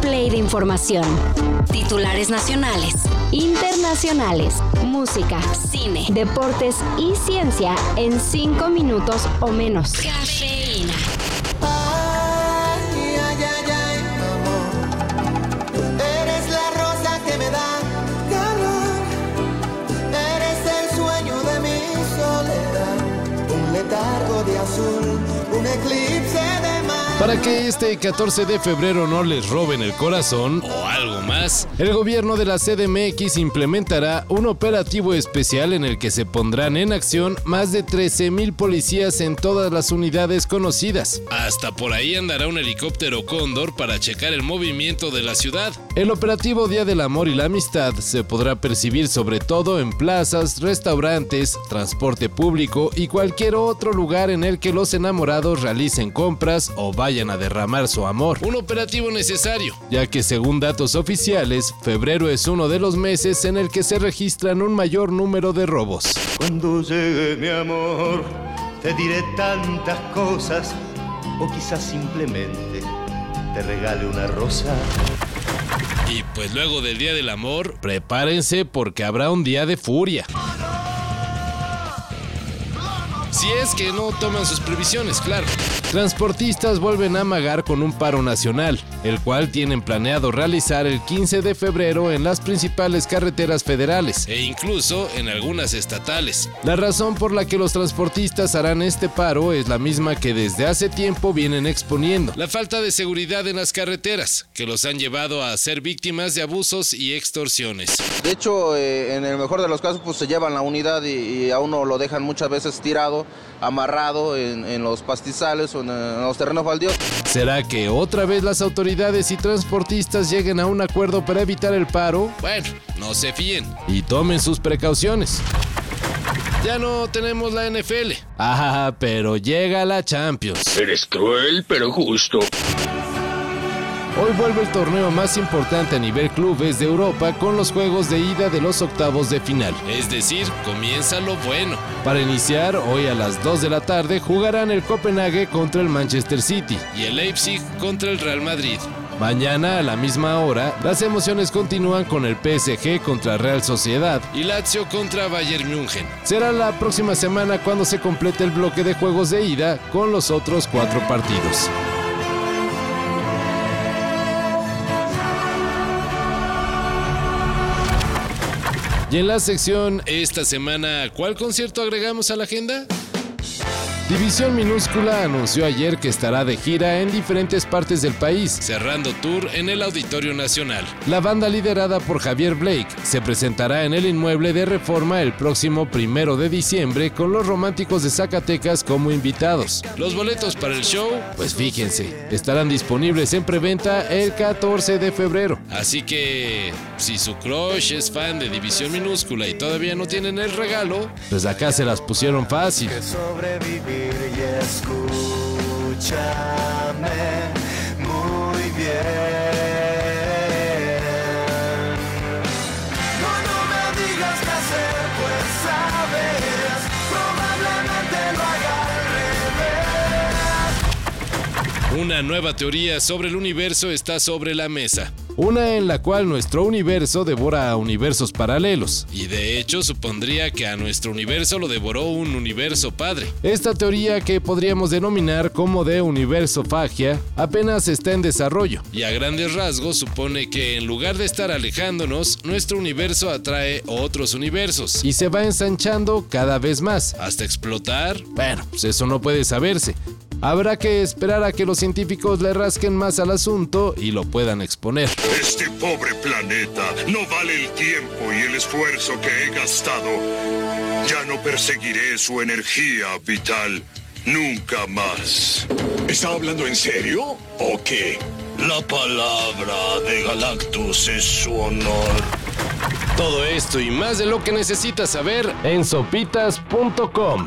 play de información. Titulares nacionales, internacionales, música, cine, deportes y ciencia en cinco minutos o menos. Cafeína. Ay, ay, ay, amor. Eres la rosa que me da calor. Eres el sueño de mi soledad. Un letargo de azul, un eclipse de. Para que este 14 de febrero no les roben el corazón o algo más, el gobierno de la CDMX implementará un operativo especial en el que se pondrán en acción más de 13 mil policías en todas las unidades conocidas. Hasta por ahí andará un helicóptero cóndor para checar el movimiento de la ciudad. El operativo Día del Amor y la Amistad se podrá percibir sobre todo en plazas, restaurantes, transporte público y cualquier otro lugar en el que los enamorados realicen compras o vayan a derramar su amor. Un operativo necesario, ya que según datos oficiales, febrero es uno de los meses en el que se registran un mayor número de robos. Cuando llegue mi amor, te diré tantas cosas, o quizás simplemente te regale una rosa. Y pues luego del Día del Amor, prepárense porque habrá un día de furia. Si es que no toman sus previsiones, claro. Transportistas vuelven a amagar con un paro nacional, el cual tienen planeado realizar el 15 de febrero en las principales carreteras federales e incluso en algunas estatales. La razón por la que los transportistas harán este paro es la misma que desde hace tiempo vienen exponiendo, la falta de seguridad en las carreteras, que los han llevado a ser víctimas de abusos y extorsiones. De hecho, eh, en el mejor de los casos, pues se llevan la unidad y, y a uno lo dejan muchas veces tirado, amarrado en, en los pastizales o en, en los terrenos baldíos. ¿Será que otra vez las autoridades y transportistas lleguen a un acuerdo para evitar el paro? Bueno, no se fíen y tomen sus precauciones. Ya no tenemos la NFL. Ah, pero llega la Champions. Eres cruel pero justo. Hoy vuelve el torneo más importante a nivel clubes de Europa con los juegos de ida de los octavos de final. Es decir, comienza lo bueno. Para iniciar, hoy a las 2 de la tarde jugarán el Copenhague contra el Manchester City y el Leipzig contra el Real Madrid. Mañana a la misma hora, las emociones continúan con el PSG contra Real Sociedad y Lazio contra Bayern München. Será la próxima semana cuando se complete el bloque de juegos de ida con los otros cuatro partidos. Y en la sección esta semana, ¿cuál concierto agregamos a la agenda? División Minúscula anunció ayer que estará de gira en diferentes partes del país, cerrando tour en el Auditorio Nacional. La banda liderada por Javier Blake se presentará en el inmueble de Reforma el próximo primero de diciembre con los románticos de Zacatecas como invitados. Los boletos para el show, pues fíjense, estarán disponibles en preventa el 14 de febrero. Así que, si su crush es fan de División Minúscula y todavía no tienen el regalo, pues acá se las pusieron fácil. Sobrevivir y escúchame muy bien. No, no me digas qué hacer, pues sabes, probablemente lo haga al revés. Una nueva teoría sobre el universo está sobre la mesa. Una en la cual nuestro universo devora a universos paralelos, y de hecho supondría que a nuestro universo lo devoró un universo padre. Esta teoría que podríamos denominar como de universo fagia apenas está en desarrollo, y a grandes rasgos supone que en lugar de estar alejándonos, nuestro universo atrae otros universos, y se va ensanchando cada vez más, hasta explotar. Bueno, pues eso no puede saberse. Habrá que esperar a que los científicos le rasquen más al asunto y lo puedan exponer. Este pobre planeta no vale el tiempo y el esfuerzo que he gastado. Ya no perseguiré su energía vital nunca más. ¿Está hablando en serio o qué? La palabra de Galactus es su honor. Todo esto y más de lo que necesitas saber en sopitas.com.